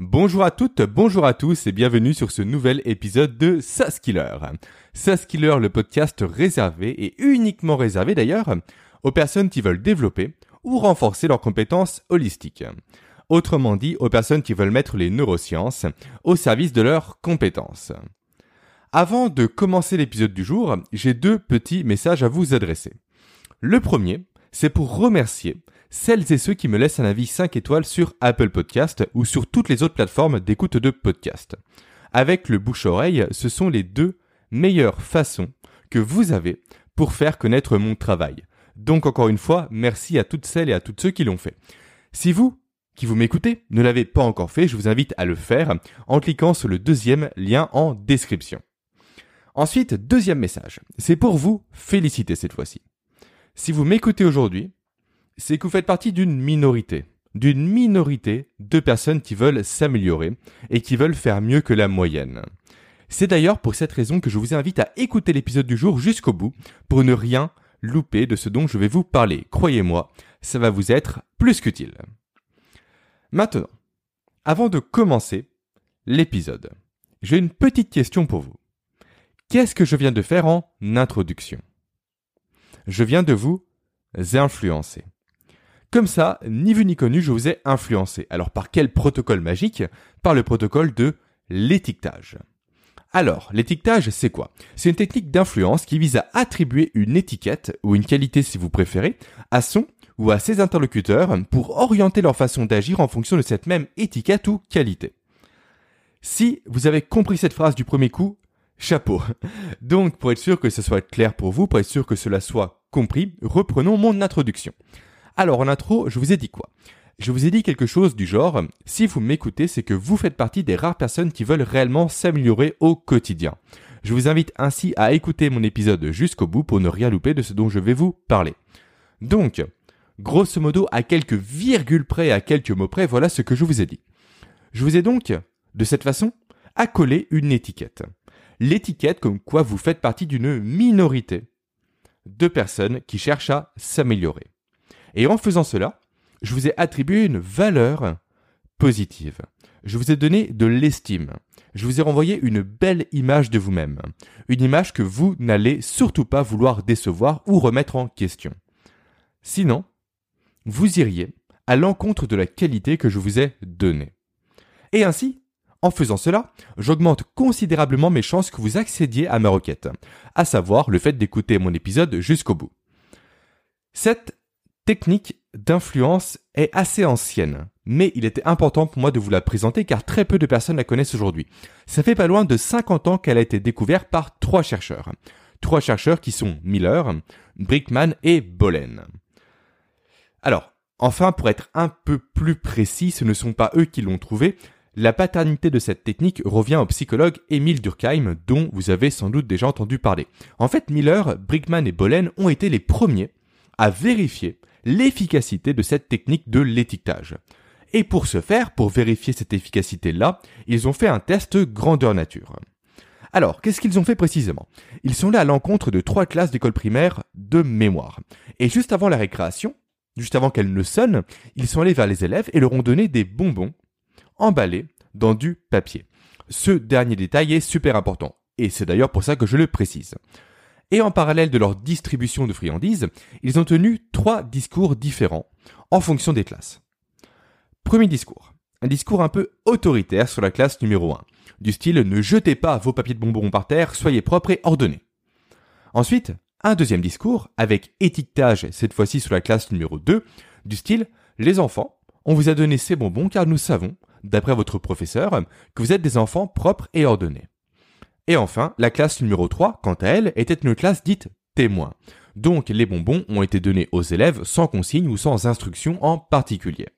Bonjour à toutes, bonjour à tous et bienvenue sur ce nouvel épisode de SaaSkiller. SaaSkiller, le podcast réservé et uniquement réservé d'ailleurs aux personnes qui veulent développer ou renforcer leurs compétences holistiques. Autrement dit, aux personnes qui veulent mettre les neurosciences au service de leurs compétences. Avant de commencer l'épisode du jour, j'ai deux petits messages à vous adresser. Le premier, c'est pour remercier celles et ceux qui me laissent un avis 5 étoiles sur Apple Podcast ou sur toutes les autres plateformes d'écoute de podcast. Avec le bouche-oreille, ce sont les deux meilleures façons que vous avez pour faire connaître mon travail. Donc encore une fois, merci à toutes celles et à tous ceux qui l'ont fait. Si vous, qui vous m'écoutez, ne l'avez pas encore fait, je vous invite à le faire en cliquant sur le deuxième lien en description. Ensuite, deuxième message, c'est pour vous féliciter cette fois-ci. Si vous m'écoutez aujourd'hui, c'est que vous faites partie d'une minorité. D'une minorité de personnes qui veulent s'améliorer et qui veulent faire mieux que la moyenne. C'est d'ailleurs pour cette raison que je vous invite à écouter l'épisode du jour jusqu'au bout pour ne rien louper de ce dont je vais vous parler. Croyez-moi, ça va vous être plus qu'utile. Maintenant, avant de commencer l'épisode, j'ai une petite question pour vous. Qu'est-ce que je viens de faire en introduction? Je viens de vous influencer. Comme ça, ni vu ni connu, je vous ai influencé. Alors par quel protocole magique? Par le protocole de l'étiquetage. Alors, l'étiquetage, c'est quoi? C'est une technique d'influence qui vise à attribuer une étiquette, ou une qualité si vous préférez, à son ou à ses interlocuteurs pour orienter leur façon d'agir en fonction de cette même étiquette ou qualité. Si vous avez compris cette phrase du premier coup, chapeau. Donc, pour être sûr que ce soit clair pour vous, pour être sûr que cela soit compris, reprenons mon introduction. Alors en intro, je vous ai dit quoi? Je vous ai dit quelque chose du genre, si vous m'écoutez, c'est que vous faites partie des rares personnes qui veulent réellement s'améliorer au quotidien. Je vous invite ainsi à écouter mon épisode jusqu'au bout pour ne rien louper de ce dont je vais vous parler. Donc, grosso modo, à quelques virgules près, à quelques mots près, voilà ce que je vous ai dit. Je vous ai donc, de cette façon, accolé une étiquette. L'étiquette comme quoi vous faites partie d'une minorité de personnes qui cherchent à s'améliorer. Et en faisant cela, je vous ai attribué une valeur positive. Je vous ai donné de l'estime. Je vous ai renvoyé une belle image de vous-même. Une image que vous n'allez surtout pas vouloir décevoir ou remettre en question. Sinon, vous iriez à l'encontre de la qualité que je vous ai donnée. Et ainsi, en faisant cela, j'augmente considérablement mes chances que vous accédiez à ma requête, à savoir le fait d'écouter mon épisode jusqu'au bout. Cette technique d'influence est assez ancienne, mais il était important pour moi de vous la présenter car très peu de personnes la connaissent aujourd'hui. Ça fait pas loin de 50 ans qu'elle a été découverte par trois chercheurs. Trois chercheurs qui sont Miller, Brickman et Bolen. Alors, enfin, pour être un peu plus précis, ce ne sont pas eux qui l'ont trouvé. La paternité de cette technique revient au psychologue Emile Durkheim, dont vous avez sans doute déjà entendu parler. En fait, Miller, Brickman et Bolen ont été les premiers à vérifier l'efficacité de cette technique de l'étiquetage. Et pour ce faire, pour vérifier cette efficacité-là, ils ont fait un test grandeur nature. Alors, qu'est-ce qu'ils ont fait précisément? Ils sont là à l'encontre de trois classes d'école primaire de mémoire. Et juste avant la récréation, juste avant qu'elle ne sonne, ils sont allés vers les élèves et leur ont donné des bonbons emballés dans du papier. Ce dernier détail est super important. Et c'est d'ailleurs pour ça que je le précise et en parallèle de leur distribution de friandises, ils ont tenu trois discours différents en fonction des classes. Premier discours. Un discours un peu autoritaire sur la classe numéro 1. Du style ne jetez pas vos papiers de bonbons par terre, soyez propres et ordonnés. Ensuite, un deuxième discours avec étiquetage cette fois-ci sur la classe numéro 2, du style les enfants, on vous a donné ces bonbons car nous savons, d'après votre professeur, que vous êtes des enfants propres et ordonnés. Et enfin, la classe numéro 3, quant à elle, était une classe dite témoin. Donc les bonbons ont été donnés aux élèves sans consigne ou sans instruction en particulier.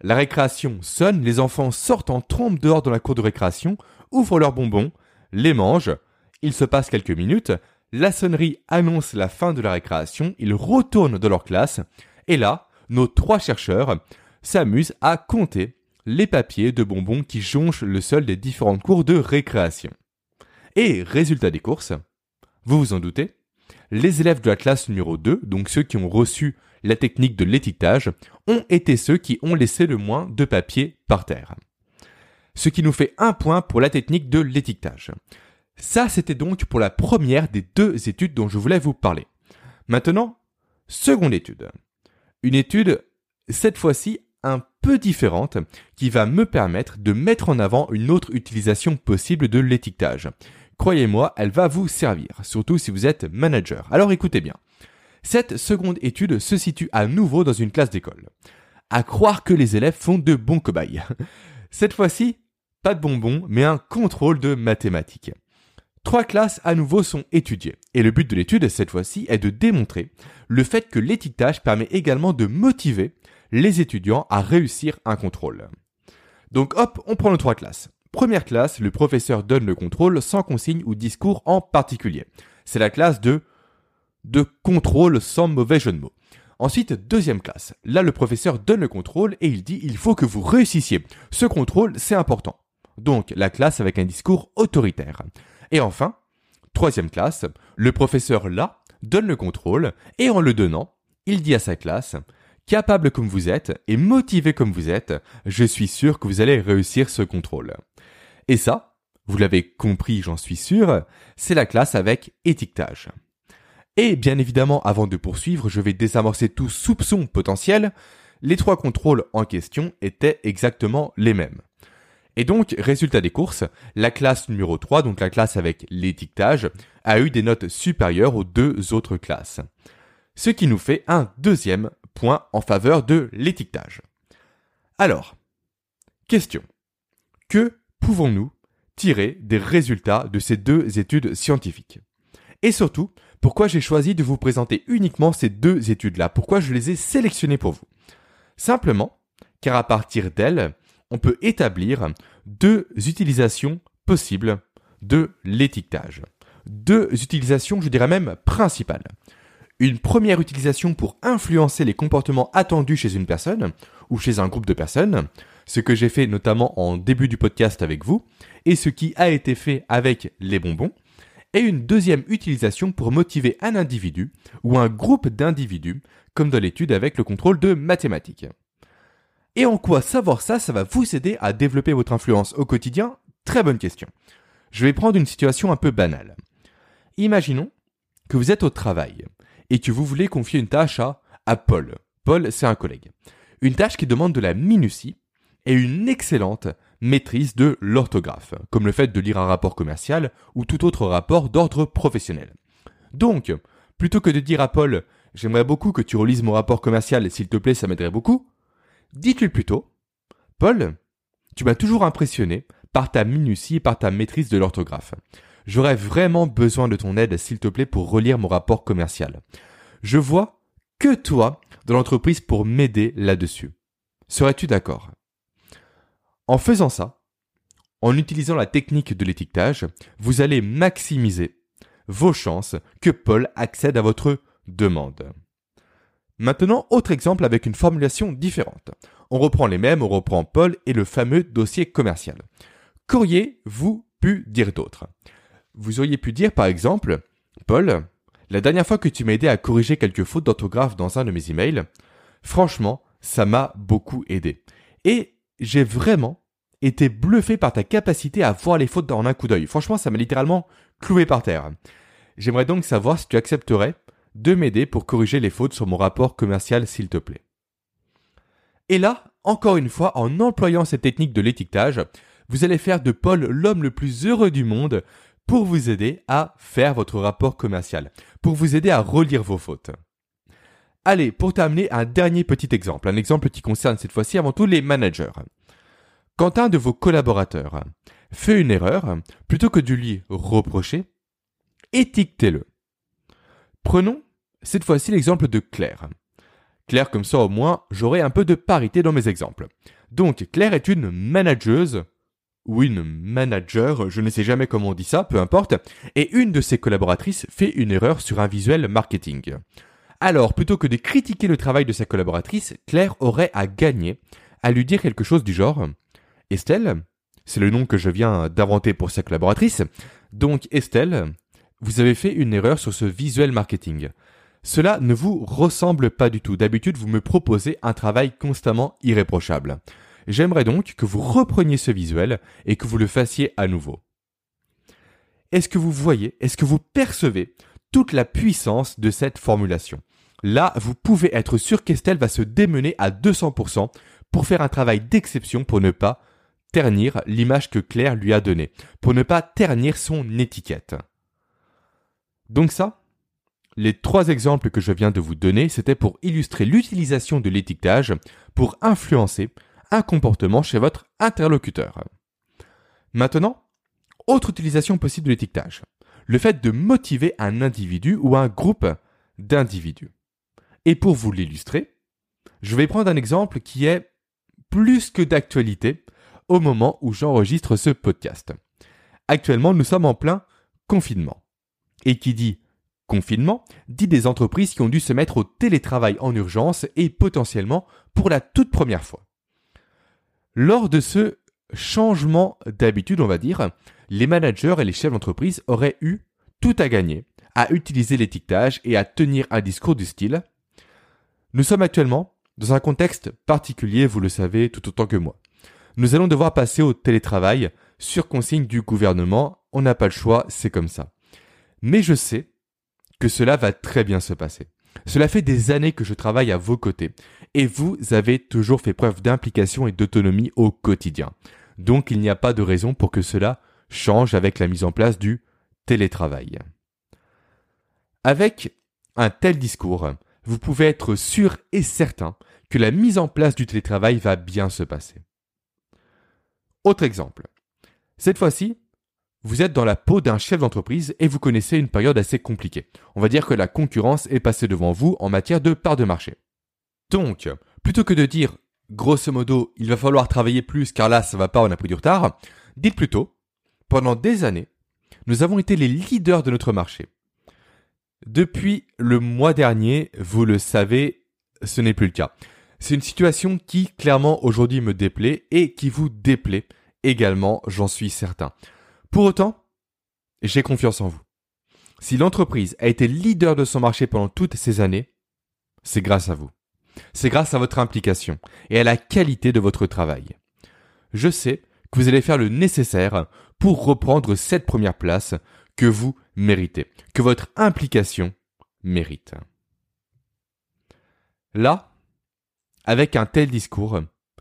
La récréation sonne, les enfants sortent en trompe dehors dans la cour de récréation, ouvrent leurs bonbons, les mangent, il se passe quelques minutes, la sonnerie annonce la fin de la récréation, ils retournent dans leur classe, et là, nos trois chercheurs s'amusent à compter les papiers de bonbons qui jonchent le sol des différentes cours de récréation. Et résultat des courses, vous vous en doutez, les élèves de la classe numéro 2, donc ceux qui ont reçu la technique de l'étiquetage, ont été ceux qui ont laissé le moins de papier par terre. ce qui nous fait un point pour la technique de l'étiquetage. Ça, c'était donc pour la première des deux études dont je voulais vous parler. Maintenant, seconde étude. Une étude, cette fois-ci, un peu différente, qui va me permettre de mettre en avant une autre utilisation possible de l'étiquetage. Croyez-moi, elle va vous servir, surtout si vous êtes manager. Alors écoutez bien. Cette seconde étude se situe à nouveau dans une classe d'école. À croire que les élèves font de bons cobayes. Cette fois-ci, pas de bonbons, mais un contrôle de mathématiques. Trois classes à nouveau sont étudiées, et le but de l'étude cette fois-ci est de démontrer le fait que l'étiquetage permet également de motiver les étudiants à réussir un contrôle. Donc hop, on prend nos trois classes. Première classe, le professeur donne le contrôle sans consigne ou discours en particulier. C'est la classe de de contrôle sans mauvais jeu de mots. Ensuite, deuxième classe. Là, le professeur donne le contrôle et il dit il faut que vous réussissiez. Ce contrôle, c'est important. Donc, la classe avec un discours autoritaire. Et enfin, troisième classe, le professeur là donne le contrôle et en le donnant, il dit à sa classe capable comme vous êtes et motivé comme vous êtes, je suis sûr que vous allez réussir ce contrôle. Et ça, vous l'avez compris, j'en suis sûr, c'est la classe avec étiquetage. Et bien évidemment, avant de poursuivre, je vais désamorcer tout soupçon potentiel. Les trois contrôles en question étaient exactement les mêmes. Et donc, résultat des courses, la classe numéro 3, donc la classe avec l'étiquetage, a eu des notes supérieures aux deux autres classes. Ce qui nous fait un deuxième point en faveur de l'étiquetage. Alors, question. Que pouvons-nous tirer des résultats de ces deux études scientifiques? Et surtout, pourquoi j'ai choisi de vous présenter uniquement ces deux études-là? Pourquoi je les ai sélectionnées pour vous? Simplement, car à partir d'elles, on peut établir deux utilisations possibles de l'étiquetage. Deux utilisations, je dirais même principales. Une première utilisation pour influencer les comportements attendus chez une personne ou chez un groupe de personnes, ce que j'ai fait notamment en début du podcast avec vous, et ce qui a été fait avec les bonbons, et une deuxième utilisation pour motiver un individu ou un groupe d'individus, comme dans l'étude avec le contrôle de mathématiques. Et en quoi savoir ça, ça va vous aider à développer votre influence au quotidien? Très bonne question. Je vais prendre une situation un peu banale. Imaginons que vous êtes au travail et que vous voulez confier une tâche à, Paul. Paul, c'est un collègue. Une tâche qui demande de la minutie et une excellente maîtrise de l'orthographe, comme le fait de lire un rapport commercial ou tout autre rapport d'ordre professionnel. Donc, plutôt que de dire à Paul J'aimerais beaucoup que tu relises mon rapport commercial, s'il te plaît, ça m'aiderait beaucoup, dites-lui plutôt Paul, tu m'as toujours impressionné par ta minutie et par ta maîtrise de l'orthographe. J'aurais vraiment besoin de ton aide, s'il te plaît, pour relire mon rapport commercial. Je vois que toi dans l'entreprise pour m'aider là-dessus. Serais-tu d'accord? En faisant ça, en utilisant la technique de l'étiquetage, vous allez maximiser vos chances que Paul accède à votre demande. Maintenant, autre exemple avec une formulation différente. On reprend les mêmes, on reprend Paul et le fameux dossier commercial. Qu'auriez-vous pu dire d'autre? Vous auriez pu dire par exemple, Paul, la dernière fois que tu m'as aidé à corriger quelques fautes d'orthographe dans un de mes emails, franchement, ça m'a beaucoup aidé. Et j'ai vraiment été bluffé par ta capacité à voir les fautes en un coup d'œil. Franchement, ça m'a littéralement cloué par terre. J'aimerais donc savoir si tu accepterais de m'aider pour corriger les fautes sur mon rapport commercial, s'il te plaît. Et là, encore une fois, en employant cette technique de l'étiquetage, vous allez faire de Paul l'homme le plus heureux du monde pour vous aider à faire votre rapport commercial, pour vous aider à relire vos fautes. Allez, pour terminer, un dernier petit exemple, un exemple qui concerne cette fois-ci avant tout les managers. Quand un de vos collaborateurs fait une erreur, plutôt que de lui reprocher, étiquetez-le. Prenons cette fois-ci l'exemple de Claire. Claire, comme ça au moins, j'aurai un peu de parité dans mes exemples. Donc, Claire est une manageuse, une manager, je ne sais jamais comment on dit ça, peu importe, et une de ses collaboratrices fait une erreur sur un visuel marketing. Alors, plutôt que de critiquer le travail de sa collaboratrice, Claire aurait à gagner à lui dire quelque chose du genre Estelle, c'est le nom que je viens d'inventer pour sa collaboratrice, donc Estelle, vous avez fait une erreur sur ce visuel marketing. Cela ne vous ressemble pas du tout. D'habitude, vous me proposez un travail constamment irréprochable. J'aimerais donc que vous repreniez ce visuel et que vous le fassiez à nouveau. Est-ce que vous voyez, est-ce que vous percevez toute la puissance de cette formulation? Là, vous pouvez être sûr qu'Estelle va se démener à 200% pour faire un travail d'exception pour ne pas ternir l'image que Claire lui a donnée, pour ne pas ternir son étiquette. Donc ça, les trois exemples que je viens de vous donner, c'était pour illustrer l'utilisation de l'étiquetage pour influencer un comportement chez votre interlocuteur. Maintenant, autre utilisation possible de l'étiquetage. Le fait de motiver un individu ou un groupe d'individus. Et pour vous l'illustrer, je vais prendre un exemple qui est plus que d'actualité au moment où j'enregistre ce podcast. Actuellement, nous sommes en plein confinement. Et qui dit confinement dit des entreprises qui ont dû se mettre au télétravail en urgence et potentiellement pour la toute première fois. Lors de ce changement d'habitude, on va dire, les managers et les chefs d'entreprise auraient eu tout à gagner à utiliser l'étiquetage et à tenir un discours du style Nous sommes actuellement dans un contexte particulier, vous le savez tout autant que moi. Nous allons devoir passer au télétravail sur consigne du gouvernement, on n'a pas le choix, c'est comme ça. Mais je sais que cela va très bien se passer. Cela fait des années que je travaille à vos côtés et vous avez toujours fait preuve d'implication et d'autonomie au quotidien. Donc il n'y a pas de raison pour que cela change avec la mise en place du télétravail. Avec un tel discours, vous pouvez être sûr et certain que la mise en place du télétravail va bien se passer. Autre exemple. Cette fois-ci, vous êtes dans la peau d'un chef d'entreprise et vous connaissez une période assez compliquée. On va dire que la concurrence est passée devant vous en matière de part de marché. Donc, plutôt que de dire, grosso modo, il va falloir travailler plus car là ça va pas, on a pris du retard, dites plutôt, pendant des années, nous avons été les leaders de notre marché. Depuis le mois dernier, vous le savez, ce n'est plus le cas. C'est une situation qui clairement aujourd'hui me déplaît et qui vous déplaît également, j'en suis certain. Pour autant, j'ai confiance en vous. Si l'entreprise a été leader de son marché pendant toutes ces années, c'est grâce à vous. C'est grâce à votre implication et à la qualité de votre travail. Je sais que vous allez faire le nécessaire pour reprendre cette première place que vous méritez, que votre implication mérite. Là, avec un tel discours,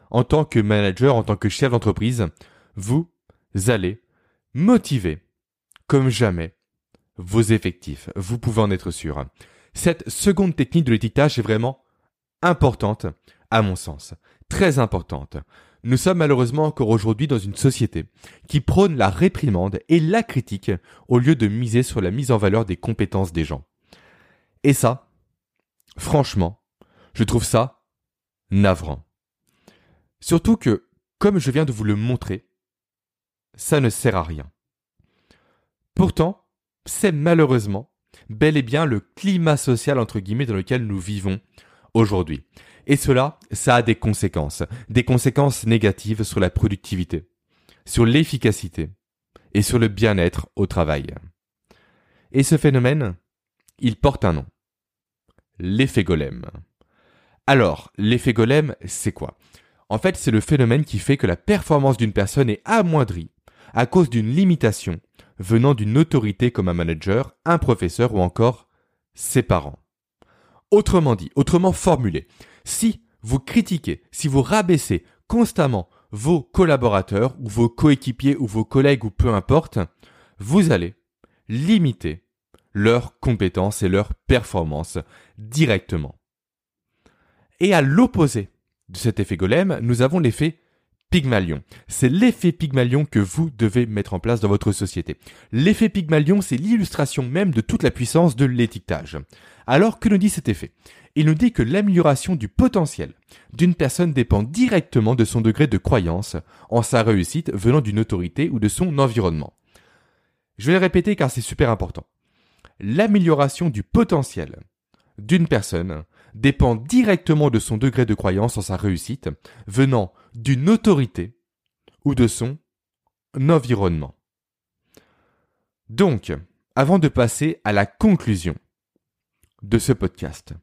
en tant que manager, en tant que chef d'entreprise, vous allez motiver comme jamais vos effectifs. Vous pouvez en être sûr. Cette seconde technique de l'étiquetage est vraiment importante, à mon sens. Très importante. Nous sommes malheureusement encore aujourd'hui dans une société qui prône la réprimande et la critique au lieu de miser sur la mise en valeur des compétences des gens. Et ça, franchement, je trouve ça navrant. Surtout que, comme je viens de vous le montrer, ça ne sert à rien. Pourtant, c'est malheureusement bel et bien le climat social entre guillemets dans lequel nous vivons aujourd'hui. Et cela, ça a des conséquences, des conséquences négatives sur la productivité, sur l'efficacité et sur le bien-être au travail. Et ce phénomène, il porte un nom. L'effet golem. Alors, l'effet golem, c'est quoi? En fait, c'est le phénomène qui fait que la performance d'une personne est amoindrie à cause d'une limitation venant d'une autorité comme un manager, un professeur ou encore ses parents. Autrement dit, autrement formulé, si vous critiquez, si vous rabaissez constamment vos collaborateurs ou vos coéquipiers ou vos collègues ou peu importe, vous allez limiter leurs compétences et leurs performances directement. Et à l'opposé de cet effet golem, nous avons l'effet Pygmalion. C'est l'effet Pygmalion que vous devez mettre en place dans votre société. L'effet Pygmalion, c'est l'illustration même de toute la puissance de l'étiquetage. Alors, que nous dit cet effet? Il nous dit que l'amélioration du potentiel d'une personne dépend directement de son degré de croyance en sa réussite venant d'une autorité ou de son environnement. Je vais le répéter car c'est super important. L'amélioration du potentiel d'une personne dépend directement de son degré de croyance en sa réussite, venant d'une autorité ou de son environnement. Donc, avant de passer à la conclusion de ce podcast,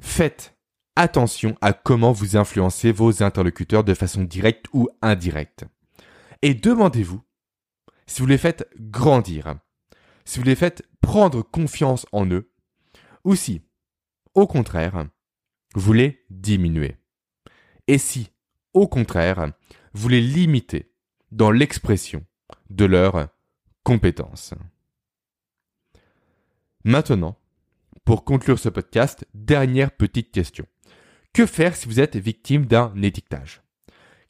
faites attention à comment vous influencez vos interlocuteurs de façon directe ou indirecte. Et demandez-vous si vous les faites grandir, si vous les faites prendre confiance en eux, ou si, au contraire, vous les diminuez. Et si, au contraire, vous les limitez dans l'expression de leurs compétences. Maintenant, pour conclure ce podcast, dernière petite question. Que faire si vous êtes victime d'un étiquetage?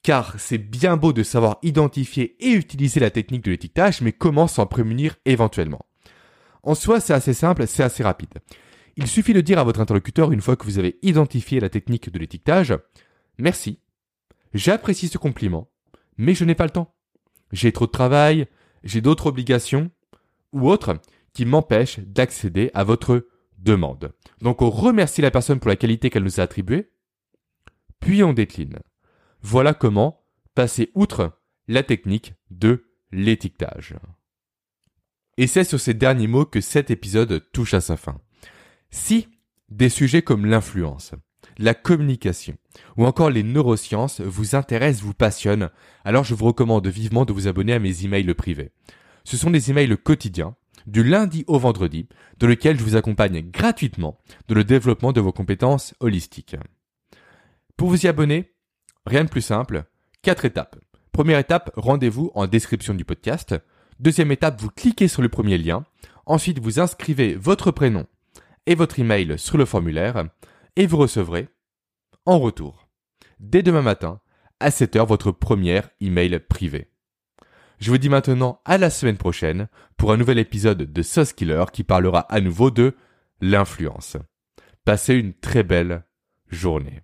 Car c'est bien beau de savoir identifier et utiliser la technique de l'étiquetage, mais comment s'en prémunir éventuellement? En soi, c'est assez simple, c'est assez rapide. Il suffit de dire à votre interlocuteur, une fois que vous avez identifié la technique de l'étiquetage, Merci, j'apprécie ce compliment, mais je n'ai pas le temps. J'ai trop de travail, j'ai d'autres obligations, ou autres, qui m'empêchent d'accéder à votre demande. Donc on remercie la personne pour la qualité qu'elle nous a attribuée, puis on décline. Voilà comment passer outre la technique de l'étiquetage. Et c'est sur ces derniers mots que cet épisode touche à sa fin. Si des sujets comme l'influence, la communication ou encore les neurosciences vous intéressent, vous passionnent, alors je vous recommande vivement de vous abonner à mes emails privés. Ce sont des emails quotidiens du lundi au vendredi, dans lequel je vous accompagne gratuitement dans le développement de vos compétences holistiques. Pour vous y abonner, rien de plus simple, quatre étapes. Première étape, rendez-vous en description du podcast. Deuxième étape, vous cliquez sur le premier lien. Ensuite, vous inscrivez votre prénom et votre email sur le formulaire et vous recevrez, en retour, dès demain matin, à 7h, votre première email privé. Je vous dis maintenant à la semaine prochaine pour un nouvel épisode de Sauce Killer qui parlera à nouveau de l'influence. Passez une très belle journée.